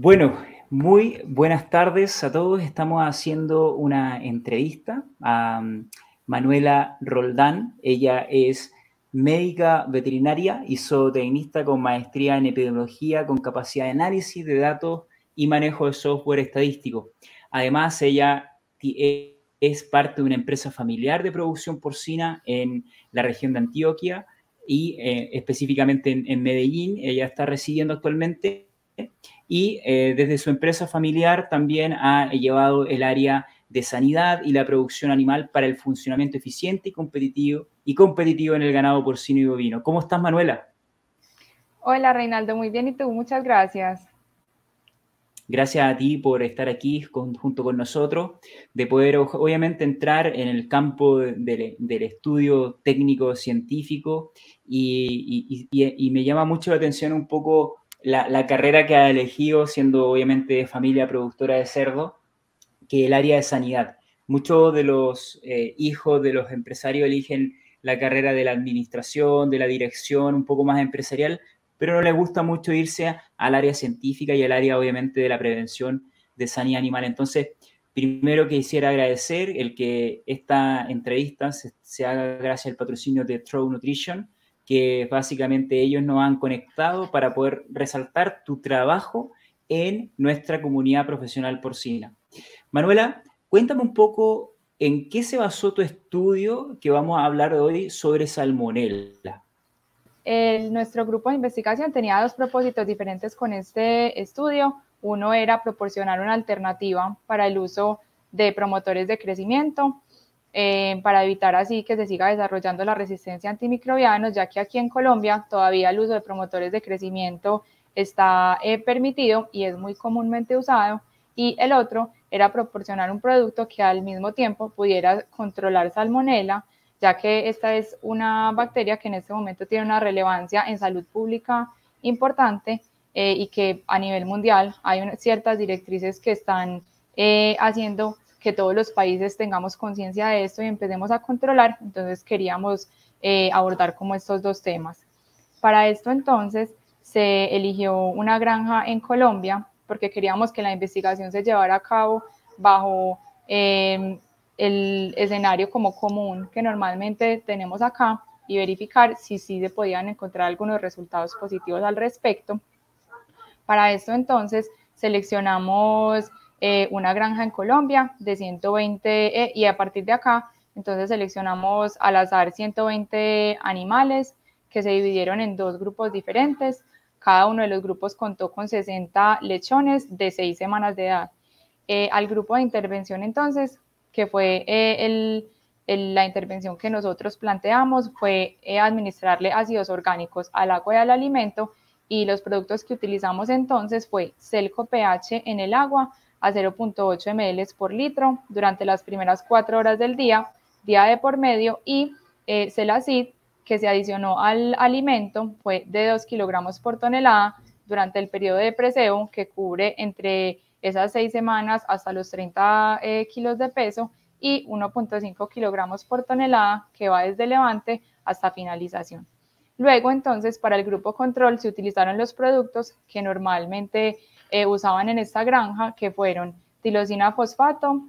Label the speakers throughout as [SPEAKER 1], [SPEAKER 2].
[SPEAKER 1] Bueno, muy buenas tardes a todos. Estamos haciendo una entrevista a um, Manuela Roldán. Ella es médica veterinaria y zootecnista con maestría en epidemiología, con capacidad de análisis de datos y manejo de software estadístico. Además, ella es parte de una empresa familiar de producción porcina en la región de Antioquia y eh, específicamente en, Medellín. Ella está residiendo actualmente y eh, desde su empresa familiar también ha llevado el área de sanidad y la producción animal para el funcionamiento eficiente y competitivo, y competitivo en el ganado porcino y bovino. ¿Cómo estás, Manuela?
[SPEAKER 2] Hola, Reinaldo, muy bien. ¿Y tú? Muchas gracias.
[SPEAKER 1] Gracias a ti por estar aquí junto con nosotros, de poder obviamente entrar en el campo del estudio técnico científico y, me llama mucho la atención un poco la, carrera que ha elegido, siendo obviamente de familia productora de cerdo, que el área de sanidad. Muchos de los eh, hijos de los empresarios eligen la carrera de la administración, de la dirección, un poco más empresarial, pero no les gusta mucho irse al área científica y al área obviamente de la prevención de sanidad animal. Entonces, primero quisiera agradecer el que esta entrevista se, haga gracias al patrocinio de True Nutrition, que básicamente ellos nos han conectado para poder resaltar tu trabajo en nuestra comunidad profesional porcina. Manuela, cuéntame un poco en qué se basó tu estudio que vamos a hablar hoy sobre salmonella.
[SPEAKER 2] nuestro grupo de investigación tenía dos propósitos diferentes con este estudio. Uno era proporcionar una alternativa para el uso de promotores de crecimiento eh, para evitar así que se siga desarrollando la resistencia a antimicrobianos, ya que aquí en Colombia todavía el uso de promotores de crecimiento está eh, permitido y es muy comúnmente usado. Y el otro era proporcionar un producto que al mismo tiempo pudiera controlar salmonela, ya que esta es una bacteria que en este momento tiene una relevancia en salud pública importante eh, y que a nivel mundial hay ciertas directrices que están haciendo que todos los países tengamos conciencia de esto y empecemos a controlar. Entonces queríamos eh, abordar como estos dos temas. Para esto entonces se eligió una granja en Colombia porque queríamos que la investigación se llevara a cabo bajo em, el escenario como común que normalmente tenemos acá y verificar si sí se podían encontrar algunos resultados positivos al respecto. Para esto entonces seleccionamos eh, una granja en Colombia de 120 eh, y a partir de acá, entonces seleccionamos al azar 120 animales que se dividieron en dos grupos diferentes. Cada uno de los grupos contó con 60 lechones de 6 semanas de edad. Eh, al grupo de intervención entonces, que fue la intervención que nosotros planteamos, fue administrarle ácidos orgánicos al agua y al alimento y los productos que utilizamos entonces fue Celco pH en el agua, a 0.8 ml por litro durante las primeras cuatro horas del día, día de por medio, y eh, Celacid, que se adicionó al alimento, fue de 2 kilogramos por tonelada durante el periodo de preseo, que cubre entre esas seis semanas hasta los 30 eh, kilos de peso, y 1.5 kilogramos por tonelada, que va desde levante hasta finalización. Luego, entonces, para el grupo control se utilizaron los productos que normalmente eh, usaban en esta granja, que fueron tilosina fosfato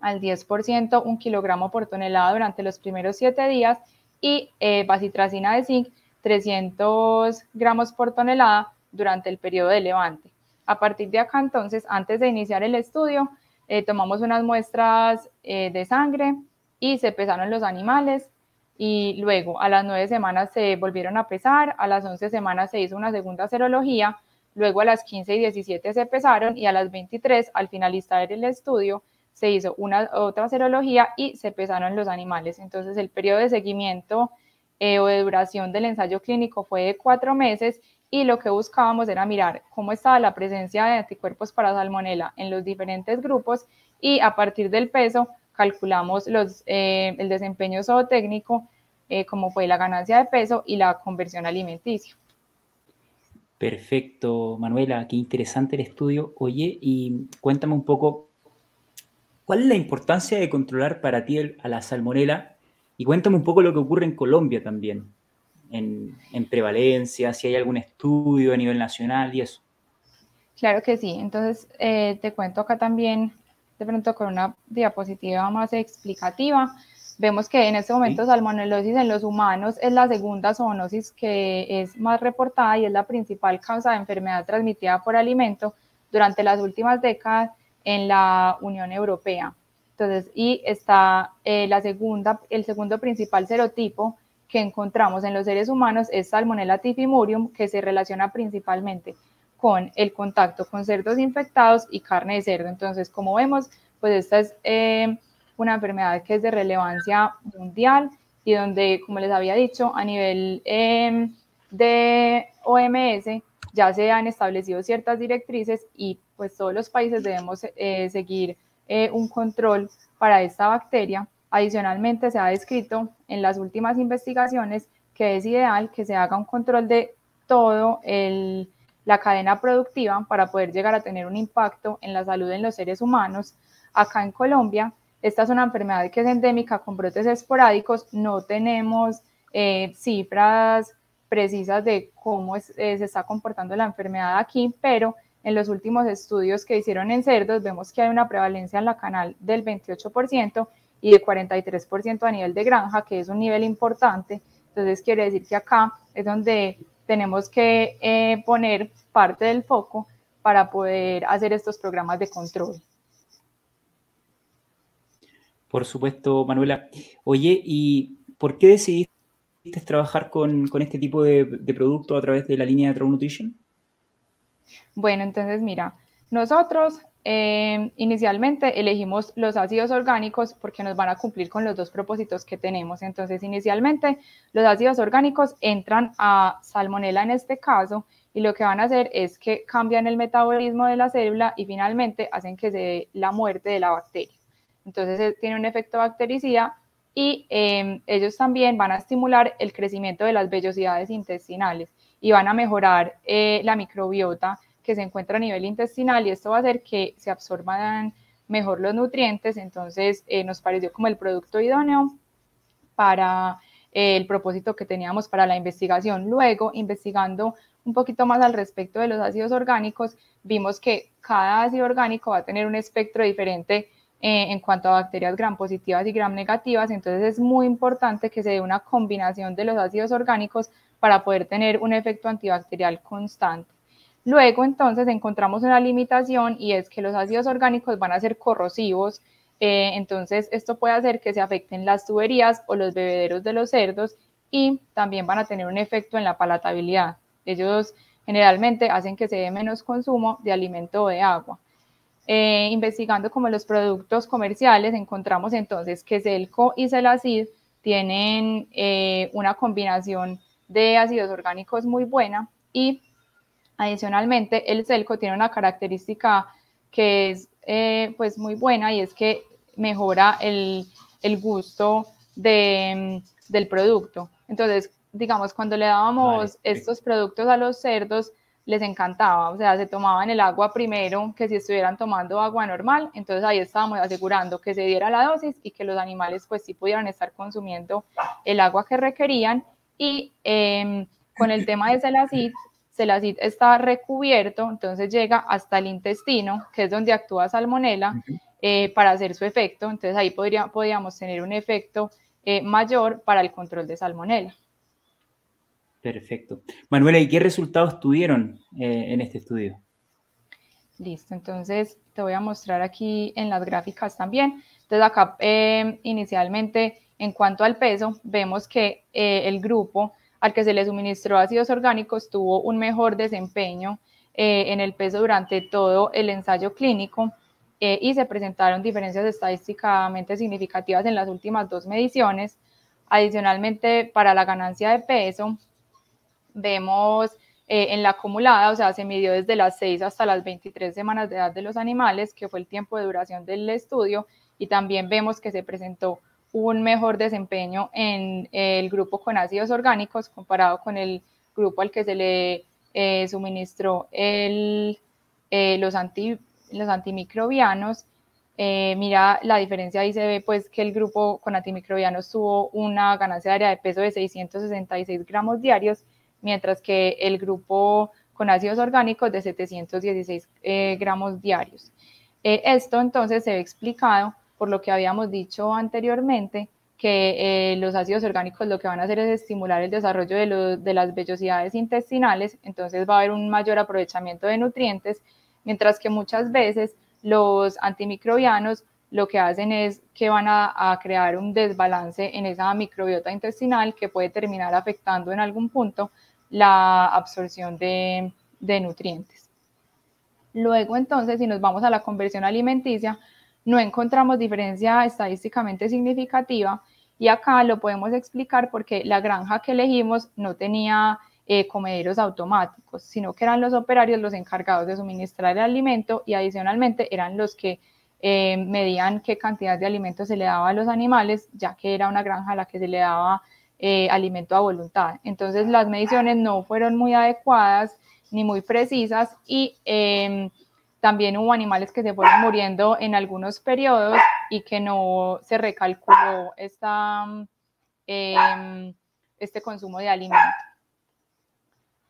[SPEAKER 2] al 10%, un kilogramo por tonelada durante los primeros siete días, y eh, de zinc, 300 gramos por tonelada durante el periodo de levante. A partir de acá, entonces, antes de iniciar el estudio, eh, tomamos unas muestras de sangre y se pesaron los animales y luego a las nueve semanas se volvieron a pesar, a las once semanas se hizo una segunda serología Luego a las 15 y 17 se pesaron y a las 23, al finalizar el estudio, se hizo una otra serología y se pesaron los animales. Entonces el periodo de seguimiento eh, o de duración del ensayo clínico fue de cuatro meses y lo que buscábamos era mirar cómo estaba la presencia de anticuerpos para salmonela en los diferentes grupos y a partir del peso calculamos eh, el desempeño zootécnico, eh, como fue la ganancia de peso y la conversión alimenticia.
[SPEAKER 1] Perfecto, Manuela, qué interesante el estudio. Oye, y cuéntame un poco, ¿cuál es la importancia de controlar para ti a la salmonela? Y cuéntame un poco lo que ocurre en Colombia también, en, prevalencia, si hay algún estudio a nivel nacional y eso.
[SPEAKER 2] Claro que sí. Entonces, eh, te cuento acá también, de pronto con una diapositiva más explicativa. Vemos que en este momento salmonelosis en los humanos es la segunda zoonosis que es más reportada y es la principal causa de enfermedad transmitida por alimento durante las últimas décadas en la Unión Europea. Entonces, y está eh, la segunda, el segundo principal serotipo que encontramos en los seres humanos es Salmonella typhimurium, que se relaciona principalmente con el contacto con cerdos infectados y carne de cerdo. Entonces, como vemos, pues esta es eh, una enfermedad que es de relevancia mundial y donde, como les había dicho, a nivel eh, de OMS ya se han establecido ciertas directrices y pues todos los países debemos seguir eh, un control para esta bacteria. Adicionalmente, se ha descrito en las últimas investigaciones que es ideal que se haga un control de todo la cadena productiva para poder llegar a tener un impacto en la salud en los seres humanos. Acá en Colombia, esta es una enfermedad que es endémica con brotes esporádicos. No tenemos eh, cifras precisas de cómo eh, se está comportando la enfermedad aquí, pero en los últimos estudios que hicieron en cerdos, vemos que hay una prevalencia en la canal del 28% y de 43% a nivel de granja, que es un nivel importante. Entonces, quiere decir que acá es donde tenemos que eh, poner parte del foco para poder hacer estos programas de control.
[SPEAKER 1] Por supuesto, Manuela. Oye, ¿y por qué decidiste trabajar con, este tipo de, producto a través de la línea de True Nutrition?
[SPEAKER 2] Bueno, entonces mira, nosotros eh, inicialmente elegimos los ácidos orgánicos porque nos van a cumplir con los dos propósitos que tenemos. Entonces, inicialmente los ácidos orgánicos entran a salmonela en este caso y lo que van a hacer es que cambian el metabolismo de la célula y finalmente hacen que se dé la muerte de la bacteria. Entonces, eh, tiene un efecto bactericida y eh, ellos también van a estimular el crecimiento de las vellosidades intestinales y van a mejorar la microbiota que se encuentra a nivel intestinal y esto va a hacer que se absorban mejor los nutrientes, entonces eh, nos pareció como el producto idóneo para eh, el propósito que teníamos para la investigación. Luego, investigando un poquito más al respecto de los ácidos orgánicos, vimos que cada ácido orgánico va a tener un espectro diferente eh, en cuanto a bacterias gram positivas y gram negativas, entonces es muy importante que se dé una combinación de los ácidos orgánicos para poder tener un efecto antibacterial constante. Luego, entonces, encontramos una limitación y es que los ácidos orgánicos van a ser corrosivos. Eh, entonces, esto puede hacer que se afecten las tuberías o los bebederos de los cerdos y también van a tener un efecto en la palatabilidad. Ellos generalmente hacen que se dé menos consumo de alimento o de agua. Eh, investigando como los productos comerciales, encontramos entonces que Celco y Celacid tienen eh, una combinación de ácidos orgánicos muy buena y Adicionalmente, el Celco tiene una característica que es eh, pues muy buena y es que mejora el, gusto de, del producto. Entonces, digamos, cuando le dábamos estos productos a los cerdos, les encantaba, o sea, se tomaban el agua primero que si estuvieran tomando agua normal, entonces ahí estábamos asegurando que se diera la dosis y que los animales pues sí pudieran estar consumiendo el agua que requerían y em, con el tema de Celacid Celacid está recubierto, entonces llega hasta el intestino, que es donde actúa salmonela, eh, para hacer su efecto. Entonces ahí podría, podríamos tener un efecto eh, mayor para el control de salmonela.
[SPEAKER 1] Perfecto. Manuela, ¿y qué resultados tuvieron eh, en este estudio?
[SPEAKER 2] Listo, entonces te voy a mostrar aquí en las gráficas también. Entonces acá inicialmente en cuanto al peso, vemos que el grupo al que se le suministró ácidos orgánicos tuvo un mejor desempeño eh, en el peso durante todo el ensayo clínico eh, y se presentaron diferencias estadísticamente significativas en las últimas dos mediciones. Adicionalmente, para la ganancia de peso, vemos eh, en la acumulada, o sea, se midió desde las 6 hasta las 23 semanas de edad de los animales, que fue el tiempo de duración del estudio, y también vemos que se presentó un mejor desempeño en el grupo con ácidos orgánicos comparado con el grupo al que se le eh, suministró eh, los, anti, los antimicrobianos. Mira, la diferencia ahí se ve pues que el grupo con antimicrobianos tuvo una ganancia área de peso de 666 gramos diarios, mientras que el grupo con ácidos orgánicos de 716 eh, gramos diarios. Eh, esto entonces se ve explicado por lo que habíamos dicho anteriormente, que los ácidos orgánicos lo que van a hacer es estimular el desarrollo de, de las vellosidades intestinales, entonces va a haber un mayor aprovechamiento de nutrientes, mientras que muchas veces los antimicrobianos lo que hacen es que van a, crear un desbalance en esa microbiota intestinal que puede terminar afectando en algún punto la absorción de, nutrientes. Luego, entonces, si nos vamos a la conversión alimenticia, no encontramos diferencia estadísticamente significativa y acá lo podemos explicar porque la granja que elegimos no tenía eh, comederos automáticos, sino que eran los operarios los encargados de suministrar el alimento y adicionalmente eran los que eh, medían qué cantidad de alimento se le daba a los animales, ya que era una granja a la que se le daba eh, alimento a voluntad. Entonces las mediciones no fueron muy adecuadas ni muy precisas y em, también hubo animales que se fueron muriendo en algunos periodos y que no se recalculó esta, em, este consumo de alimento.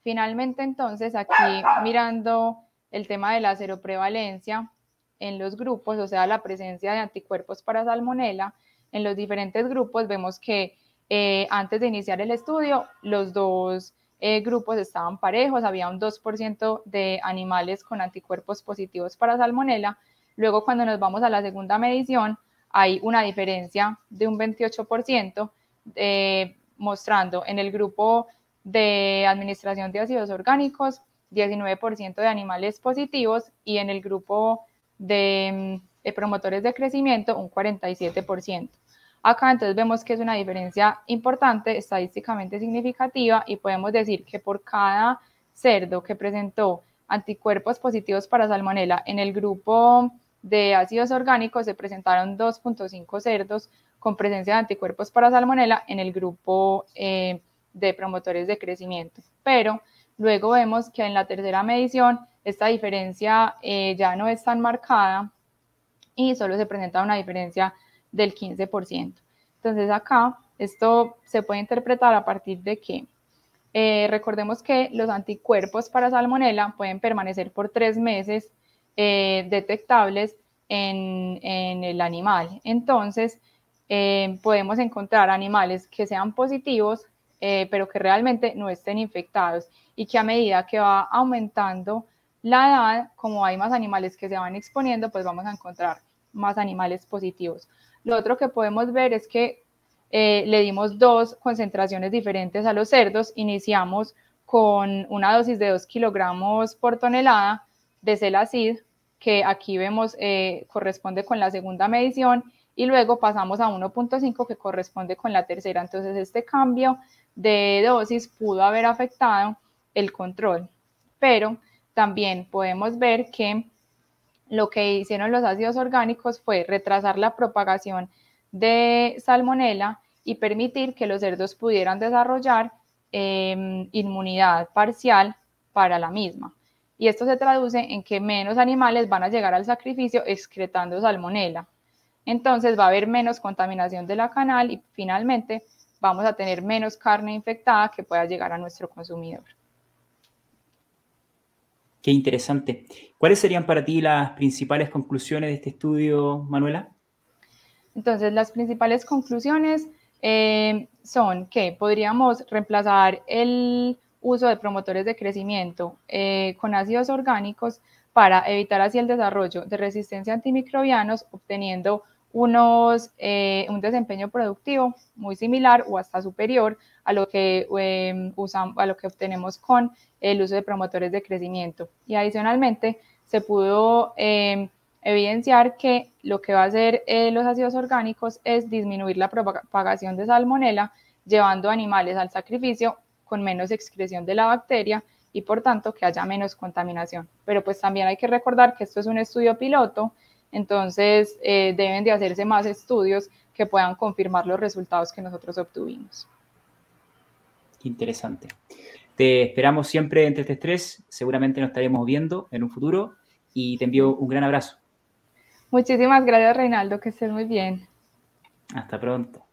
[SPEAKER 2] Finalmente, entonces, aquí mirando el tema de la seroprevalencia, en los grupos, o sea, la presencia de anticuerpos para salmonela, en los diferentes grupos vemos que eh, antes de iniciar el estudio, los dos eh, grupos estaban parejos, había un 2% de animales con anticuerpos positivos para salmonela. Luego, cuando nos vamos a la segunda medición, hay una diferencia de un 28%, eh, mostrando en el grupo de administración de ácidos orgánicos 19% de animales positivos y en el grupo de, promotores de crecimiento un 47%. Acá entonces vemos que es una diferencia importante, estadísticamente significativa y podemos decir que por cada cerdo que presentó anticuerpos positivos para salmonela en el grupo de ácidos orgánicos se presentaron 2.5 cerdos con presencia de anticuerpos para salmonela en el grupo eh, de promotores de crecimiento. Pero luego vemos que en la tercera medición esta diferencia eh, ya no es tan marcada y solo se presenta una diferencia del 15%. Entonces acá esto se puede interpretar a partir de que eh, recordemos que los anticuerpos para salmonela pueden permanecer por tres meses eh, detectables en, en, el animal. Entonces, podemos encontrar animales que sean positivos, pero que realmente no estén infectados y que a medida que va aumentando la edad, como hay más animales que se van exponiendo, pues vamos a encontrar más animales positivos. Lo otro que podemos ver es que eh, le dimos dos concentraciones diferentes a los cerdos. Iniciamos con una dosis de 2 kilogramos por tonelada de celacid, que aquí vemos eh, corresponde con la segunda medición, y luego pasamos a 1.5 que corresponde con la tercera. Entonces este cambio de dosis pudo haber afectado el control, pero también podemos ver que lo que hicieron los ácidos orgánicos fue retrasar la propagación de salmonela y permitir que los cerdos pudieran desarrollar em, inmunidad parcial para la misma. Y esto se traduce en que menos animales van a llegar al sacrificio excretando salmonela. Entonces va a haber menos contaminación de la canal y finalmente vamos a tener menos carne infectada que pueda llegar a nuestro consumidor.
[SPEAKER 1] Qué interesante. ¿Cuáles serían para ti las principales conclusiones de este estudio, Manuela?
[SPEAKER 2] Entonces, las principales conclusiones eh, son que podríamos reemplazar el uso de promotores de crecimiento eh, con ácidos orgánicos para evitar así el desarrollo de resistencia a antimicrobianos, obteniendo unos, eh, un desempeño productivo muy similar o hasta superior a lo que, usamos, a lo que obtenemos con el uso de promotores de crecimiento. Y adicionalmente se pudo em, evidenciar que lo que va a hacer eh, los ácidos orgánicos es disminuir la propagación de salmonela, llevando animales al sacrificio con menos excreción de la bacteria y por tanto que haya menos contaminación. Pero pues también hay que recordar que esto es un estudio piloto, entonces eh, deben de hacerse más estudios que puedan confirmar los resultados que nosotros obtuvimos.
[SPEAKER 1] Interesante. Te esperamos siempre entre este estrés. Seguramente nos estaremos viendo en un futuro y te envío un gran abrazo.
[SPEAKER 2] Muchísimas gracias, Reinaldo. Que estés muy bien.
[SPEAKER 1] Hasta pronto.